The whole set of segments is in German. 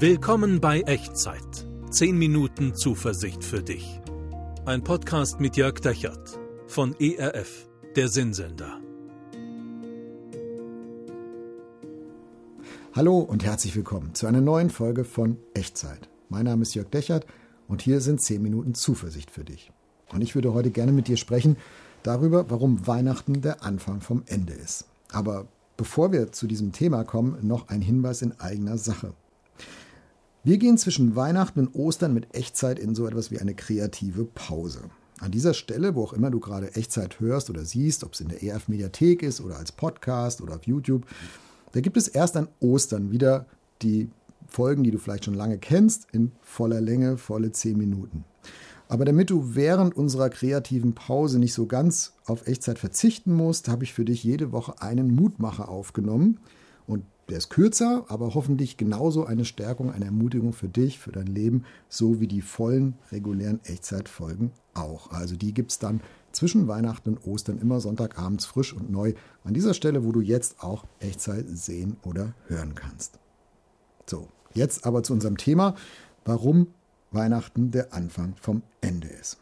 Willkommen bei Echtzeit. 10 Minuten Zuversicht für dich. Ein Podcast mit Jörg Dechert von ERF, der Sinnsender. Hallo und herzlich willkommen zu einer neuen Folge von Echtzeit. Mein Name ist Jörg Dechert und hier sind 10 Minuten Zuversicht für dich. Und ich würde heute gerne mit dir sprechen darüber, warum Weihnachten der Anfang vom Ende ist. Aber bevor wir zu diesem Thema kommen, noch ein Hinweis in eigener Sache. Wir gehen zwischen Weihnachten und Ostern mit Echtzeit in so etwas wie eine kreative Pause. An dieser Stelle, wo auch immer du gerade Echtzeit hörst oder siehst, ob es in der ERF-Mediathek ist oder als Podcast oder auf YouTube, da gibt es erst an Ostern wieder die Folgen, die du vielleicht schon lange kennst, in voller Länge, volle zehn Minuten. Aber damit du während unserer kreativen Pause nicht so ganz auf Echtzeit verzichten musst, habe ich für dich jede Woche einen Mutmacher aufgenommen. Und der ist kürzer, aber hoffentlich genauso eine Stärkung, eine Ermutigung für dich, für dein Leben, so wie die vollen regulären Echtzeitfolgen auch. Also die gibt es dann zwischen Weihnachten und Ostern immer Sonntagabends frisch und neu an dieser Stelle, wo du jetzt auch Echtzeit sehen oder hören kannst. So, jetzt aber zu unserem Thema, warum Weihnachten der Anfang vom Ende ist.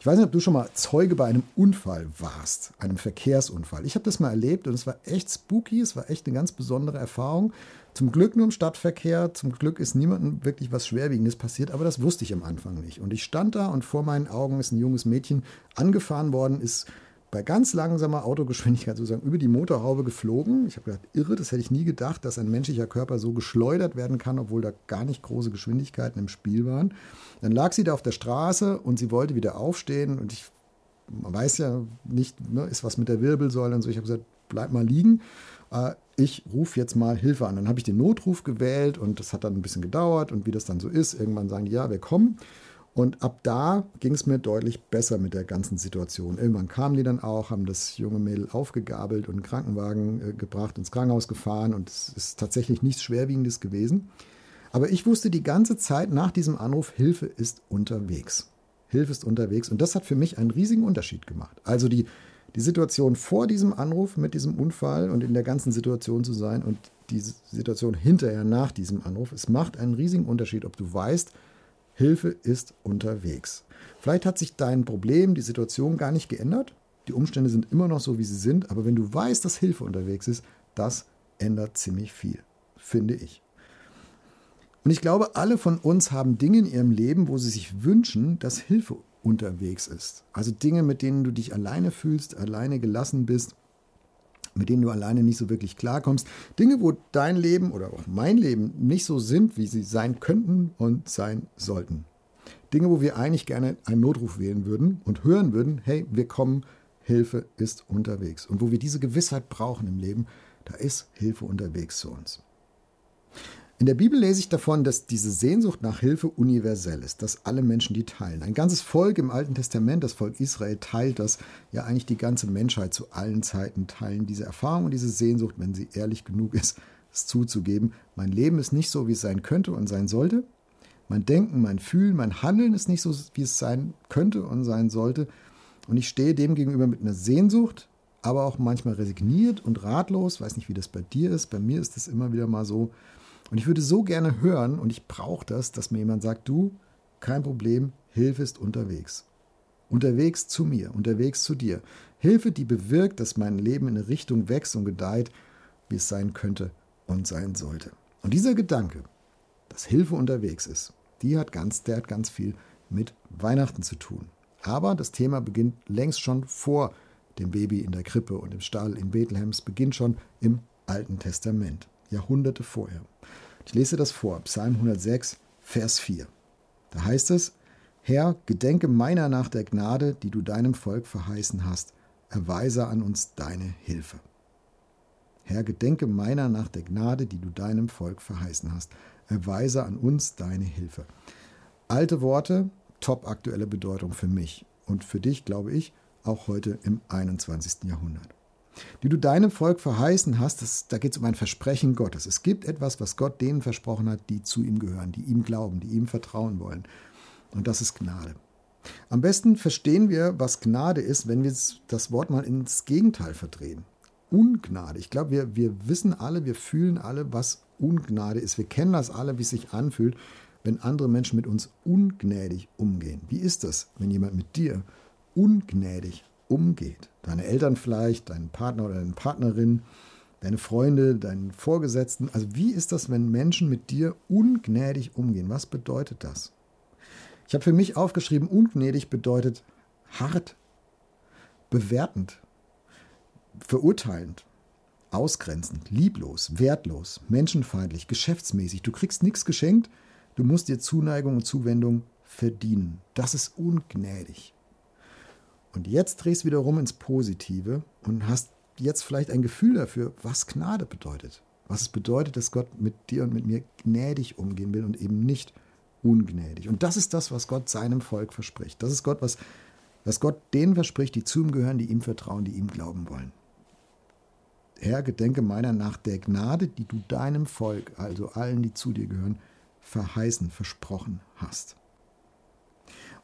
Ich weiß nicht, ob du schon mal Zeuge bei einem Unfall warst, einem Verkehrsunfall. Ich habe das mal erlebt und es war echt spooky, es war echt eine ganz besondere Erfahrung. Zum Glück nur im Stadtverkehr, zum Glück ist niemandem wirklich was Schwerwiegendes passiert, aber das wusste ich am Anfang nicht. Und ich stand da und vor meinen Augen ist ein junges Mädchen angefahren worden, ist bei ganz langsamer Autogeschwindigkeit sozusagen über die Motorhaube geflogen. Ich habe gedacht, irre, das hätte ich nie gedacht, dass ein menschlicher Körper so geschleudert werden kann, obwohl da gar nicht große Geschwindigkeiten im Spiel waren. Dann lag sie da auf der Straße und sie wollte wieder aufstehen und ich man weiß ja nicht, ne, ist was mit der Wirbelsäule und so. Ich habe gesagt, bleib mal liegen. Äh, ich rufe jetzt mal Hilfe an. Dann habe ich den Notruf gewählt und das hat dann ein bisschen gedauert und wie das dann so ist, irgendwann sagen die, ja, wir kommen. Und ab da ging es mir deutlich besser mit der ganzen Situation. Irgendwann kamen die dann auch, haben das junge Mädel aufgegabelt und einen Krankenwagen äh, gebracht, ins Krankenhaus gefahren und es ist tatsächlich nichts Schwerwiegendes gewesen. Aber ich wusste die ganze Zeit nach diesem Anruf, Hilfe ist unterwegs. Hilfe ist unterwegs und das hat für mich einen riesigen Unterschied gemacht. Also die, die Situation vor diesem Anruf mit diesem Unfall und in der ganzen Situation zu sein und die Situation hinterher nach diesem Anruf, es macht einen riesigen Unterschied, ob du weißt, Hilfe ist unterwegs. Vielleicht hat sich dein Problem, die Situation gar nicht geändert. Die Umstände sind immer noch so, wie sie sind. Aber wenn du weißt, dass Hilfe unterwegs ist, das ändert ziemlich viel, finde ich. Und ich glaube, alle von uns haben Dinge in ihrem Leben, wo sie sich wünschen, dass Hilfe unterwegs ist. Also Dinge, mit denen du dich alleine fühlst, alleine gelassen bist mit denen du alleine nicht so wirklich klarkommst. Dinge, wo dein Leben oder auch mein Leben nicht so sind, wie sie sein könnten und sein sollten. Dinge, wo wir eigentlich gerne einen Notruf wählen würden und hören würden, hey, wir kommen, Hilfe ist unterwegs. Und wo wir diese Gewissheit brauchen im Leben, da ist Hilfe unterwegs zu uns. In der Bibel lese ich davon, dass diese Sehnsucht nach Hilfe universell ist, dass alle Menschen die teilen. Ein ganzes Volk im Alten Testament, das Volk Israel, teilt das. Ja, eigentlich die ganze Menschheit zu allen Zeiten teilen diese Erfahrung und diese Sehnsucht, wenn sie ehrlich genug ist, es zuzugeben. Mein Leben ist nicht so, wie es sein könnte und sein sollte. Mein Denken, mein Fühlen, mein Handeln ist nicht so, wie es sein könnte und sein sollte. Und ich stehe dem gegenüber mit einer Sehnsucht, aber auch manchmal resigniert und ratlos. Weiß nicht, wie das bei dir ist. Bei mir ist es immer wieder mal so, und ich würde so gerne hören, und ich brauche das, dass mir jemand sagt, du, kein Problem, Hilfe ist unterwegs. Unterwegs zu mir, unterwegs zu dir. Hilfe, die bewirkt, dass mein Leben in eine Richtung wächst und gedeiht, wie es sein könnte und sein sollte. Und dieser Gedanke, dass Hilfe unterwegs ist, die hat ganz, der hat ganz viel mit Weihnachten zu tun. Aber das Thema beginnt längst schon vor dem Baby in der Krippe und im Stall in Bethlehem. Es beginnt schon im Alten Testament. Jahrhunderte vorher. Ich lese das vor, Psalm 106, Vers 4. Da heißt es, Herr, gedenke meiner nach der Gnade, die du deinem Volk verheißen hast, erweise an uns deine Hilfe. Herr, gedenke meiner nach der Gnade, die du deinem Volk verheißen hast, erweise an uns deine Hilfe. Alte Worte, top aktuelle Bedeutung für mich und für dich, glaube ich, auch heute im 21. Jahrhundert die du deinem Volk verheißen hast, das, da geht es um ein Versprechen Gottes. Es gibt etwas, was Gott denen versprochen hat, die zu ihm gehören, die ihm glauben, die ihm vertrauen wollen. Und das ist Gnade. Am besten verstehen wir, was Gnade ist, wenn wir das Wort mal ins Gegenteil verdrehen. Ungnade. Ich glaube, wir, wir wissen alle, wir fühlen alle, was Ungnade ist. Wir kennen das alle, wie es sich anfühlt, wenn andere Menschen mit uns ungnädig umgehen. Wie ist das, wenn jemand mit dir ungnädig umgeht? Deine Eltern vielleicht, dein Partner oder deine Partnerin, deine Freunde, deinen Vorgesetzten. Also wie ist das, wenn Menschen mit dir ungnädig umgehen? Was bedeutet das? Ich habe für mich aufgeschrieben, ungnädig bedeutet hart, bewertend, verurteilend, ausgrenzend, lieblos, wertlos, menschenfeindlich, geschäftsmäßig. Du kriegst nichts geschenkt, du musst dir Zuneigung und Zuwendung verdienen. Das ist ungnädig. Und jetzt drehst du wiederum ins Positive und hast jetzt vielleicht ein Gefühl dafür, was Gnade bedeutet. Was es bedeutet, dass Gott mit dir und mit mir gnädig umgehen will und eben nicht ungnädig. Und das ist das, was Gott seinem Volk verspricht. Das ist Gott, was, was Gott denen verspricht, die zu ihm gehören, die ihm vertrauen, die ihm glauben wollen. Herr, gedenke meiner nach der Gnade, die du deinem Volk, also allen, die zu dir gehören, verheißen, versprochen hast.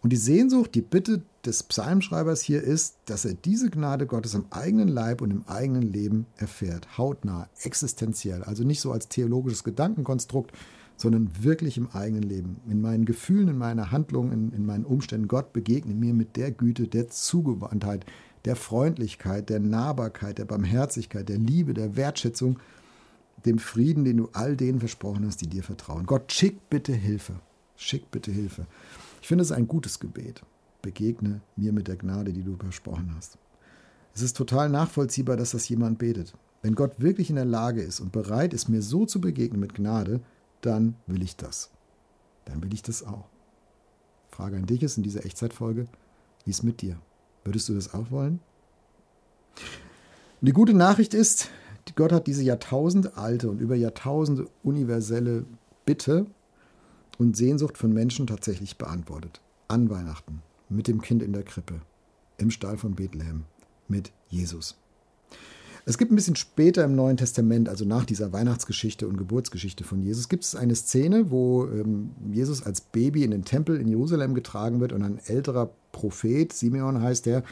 Und die Sehnsucht, die Bitte des Psalmschreibers hier ist, dass er diese Gnade Gottes im eigenen Leib und im eigenen Leben erfährt, hautnah, existenziell, also nicht so als theologisches Gedankenkonstrukt, sondern wirklich im eigenen Leben, in meinen Gefühlen, in meiner Handlung, in, in meinen Umständen. Gott begegne mir mit der Güte, der Zugewandtheit, der Freundlichkeit, der Nahbarkeit, der Barmherzigkeit, der Liebe, der Wertschätzung, dem Frieden, den du all denen versprochen hast, die dir vertrauen. Gott, schick bitte Hilfe. Schick bitte Hilfe. Ich finde es ein gutes Gebet. Begegne mir mit der Gnade, die du versprochen hast. Es ist total nachvollziehbar, dass das jemand betet. Wenn Gott wirklich in der Lage ist und bereit ist, mir so zu begegnen mit Gnade, dann will ich das. Dann will ich das auch. Frage an dich ist in dieser Echtzeitfolge, wie ist mit dir? Würdest du das auch wollen? Und die gute Nachricht ist, Gott hat diese jahrtausendalte und über Jahrtausende universelle Bitte und Sehnsucht von Menschen tatsächlich beantwortet. An Weihnachten, mit dem Kind in der Krippe, im Stall von Bethlehem, mit Jesus. Es gibt ein bisschen später im Neuen Testament, also nach dieser Weihnachtsgeschichte und Geburtsgeschichte von Jesus, gibt es eine Szene, wo ähm, Jesus als Baby in den Tempel in Jerusalem getragen wird und ein älterer Prophet, Simeon heißt der,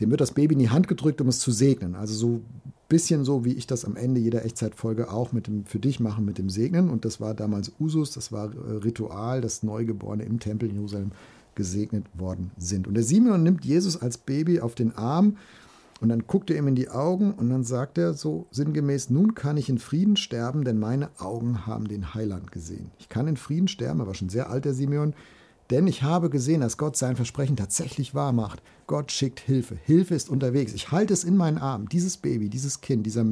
dem wird das Baby in die Hand gedrückt, um es zu segnen. Also so bisschen so, wie ich das am Ende jeder Echtzeitfolge auch mit dem, für dich mache mit dem Segnen. Und das war damals Usus, das war äh, Ritual, dass Neugeborene im Tempel in Jerusalem gesegnet worden sind. Und der Simeon nimmt Jesus als Baby auf den Arm und dann guckt er ihm in die Augen und dann sagt er so sinngemäß, nun kann ich in Frieden sterben, denn meine Augen haben den Heiland gesehen. Ich kann in Frieden sterben, er war schon sehr alt, der Simeon, denn ich habe gesehen, dass Gott sein Versprechen tatsächlich wahr macht. Gott schickt Hilfe. Hilfe ist unterwegs. Ich halte es in meinen Armen. Dieses Baby, dieses Kind, dieser,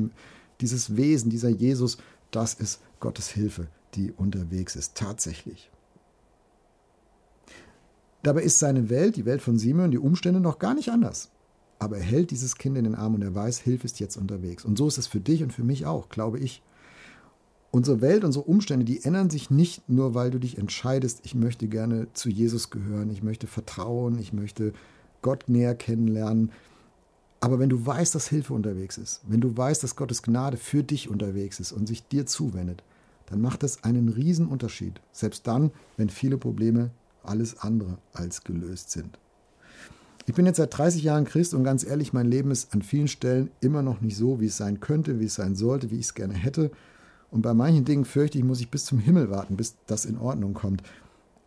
dieses Wesen, dieser Jesus, das ist Gottes Hilfe, die unterwegs ist. Tatsächlich. Dabei ist seine Welt, die Welt von Simeon, die Umstände noch gar nicht anders. Aber er hält dieses Kind in den Arm und er weiß, Hilfe ist jetzt unterwegs. Und so ist es für dich und für mich auch, glaube ich. Unsere Welt, unsere Umstände, die ändern sich nicht nur, weil du dich entscheidest, ich möchte gerne zu Jesus gehören, ich möchte vertrauen, ich möchte Gott näher kennenlernen. Aber wenn du weißt, dass Hilfe unterwegs ist, wenn du weißt, dass Gottes Gnade für dich unterwegs ist und sich dir zuwendet, dann macht das einen riesen Unterschied. Selbst dann, wenn viele Probleme alles andere als gelöst sind. Ich bin jetzt seit 30 Jahren Christ und ganz ehrlich, mein Leben ist an vielen Stellen immer noch nicht so, wie es sein könnte, wie es sein sollte, wie ich es gerne hätte. Und bei manchen Dingen fürchte ich, muss ich bis zum Himmel warten, bis das in Ordnung kommt.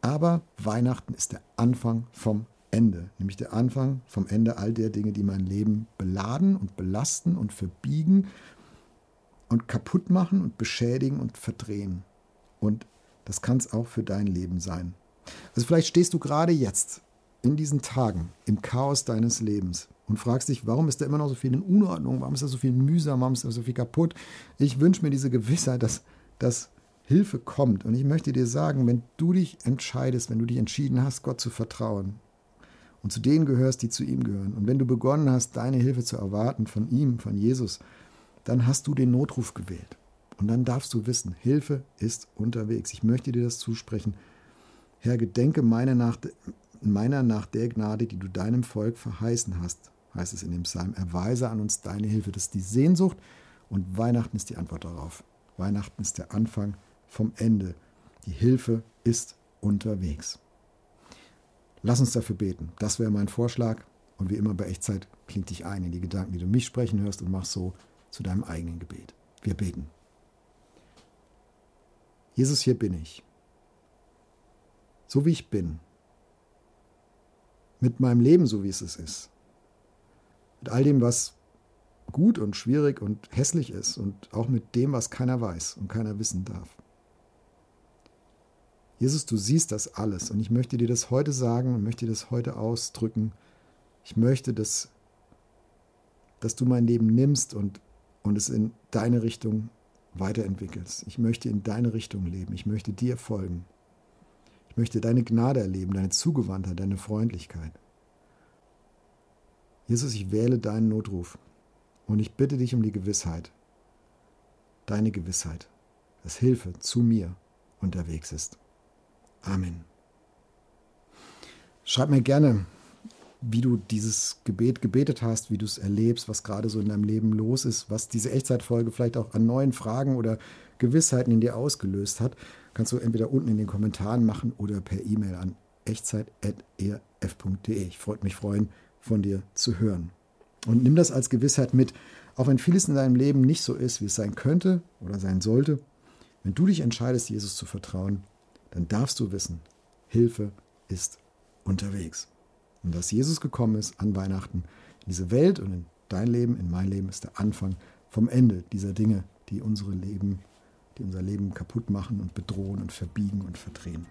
Aber Weihnachten ist der Anfang vom Ende, nämlich der Anfang vom Ende all der Dinge, die mein Leben beladen und belasten und verbiegen und kaputt machen und beschädigen und verdrehen. Und das kann es auch für dein Leben sein. Also vielleicht stehst du gerade jetzt in diesen Tagen im Chaos deines Lebens und fragst dich, warum ist da immer noch so viel in Unordnung, warum ist da so viel mühsam, warum ist da so viel kaputt. Ich wünsche mir diese Gewissheit, dass, dass Hilfe kommt. Und ich möchte dir sagen, wenn du dich entscheidest, wenn du dich entschieden hast, Gott zu vertrauen und zu denen gehörst, die zu ihm gehören, und wenn du begonnen hast, deine Hilfe zu erwarten von ihm, von Jesus, dann hast du den Notruf gewählt. Und dann darfst du wissen, Hilfe ist unterwegs. Ich möchte dir das zusprechen. Herr, gedenke meiner nach, meiner nach der Gnade, die du deinem Volk verheißen hast heißt es in dem Psalm, erweise an uns deine Hilfe. Das ist die Sehnsucht und Weihnachten ist die Antwort darauf. Weihnachten ist der Anfang vom Ende. Die Hilfe ist unterwegs. Lass uns dafür beten. Das wäre mein Vorschlag. Und wie immer bei Echtzeit, klingt dich ein in die Gedanken, die du mich sprechen hörst und mach so zu deinem eigenen Gebet. Wir beten. Jesus, hier bin ich. So wie ich bin. Mit meinem Leben, so wie es ist. Mit all dem, was gut und schwierig und hässlich ist und auch mit dem, was keiner weiß und keiner wissen darf. Jesus, du siehst das alles und ich möchte dir das heute sagen und möchte dir das heute ausdrücken. Ich möchte, dass, dass du mein Leben nimmst und, und es in deine Richtung weiterentwickelst. Ich möchte in deine Richtung leben. Ich möchte dir folgen. Ich möchte deine Gnade erleben, deine Zugewandtheit, deine Freundlichkeit. Jesus, ich wähle deinen Notruf und ich bitte dich um die Gewissheit, deine Gewissheit, dass Hilfe zu mir unterwegs ist. Amen. Schreib mir gerne, wie du dieses Gebet gebetet hast, wie du es erlebst, was gerade so in deinem Leben los ist, was diese Echtzeitfolge vielleicht auch an neuen Fragen oder Gewissheiten in dir ausgelöst hat. Kannst du entweder unten in den Kommentaren machen oder per E-Mail an echtzeit.erf.de. Ich freue mich freuen, von dir zu hören. Und nimm das als Gewissheit mit, auch wenn vieles in deinem Leben nicht so ist, wie es sein könnte oder sein sollte. Wenn du dich entscheidest, Jesus zu vertrauen, dann darfst du wissen, Hilfe ist unterwegs. Und dass Jesus gekommen ist an Weihnachten in diese Welt und in dein Leben, in mein Leben, ist der Anfang vom Ende dieser Dinge, die unsere Leben, die unser Leben kaputt machen und bedrohen und verbiegen und verdrehen.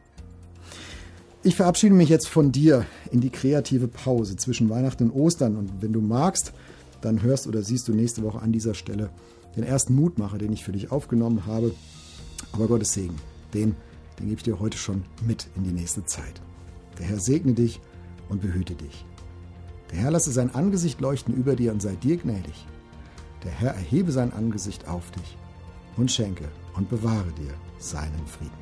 Ich verabschiede mich jetzt von dir in die kreative Pause zwischen Weihnachten und Ostern. Und wenn du magst, dann hörst oder siehst du nächste Woche an dieser Stelle den ersten Mutmacher, den ich für dich aufgenommen habe. Aber Gottes Segen, den, den gebe ich dir heute schon mit in die nächste Zeit. Der Herr segne dich und behüte dich. Der Herr lasse sein Angesicht leuchten über dir und sei dir gnädig. Der Herr erhebe sein Angesicht auf dich und schenke und bewahre dir seinen Frieden.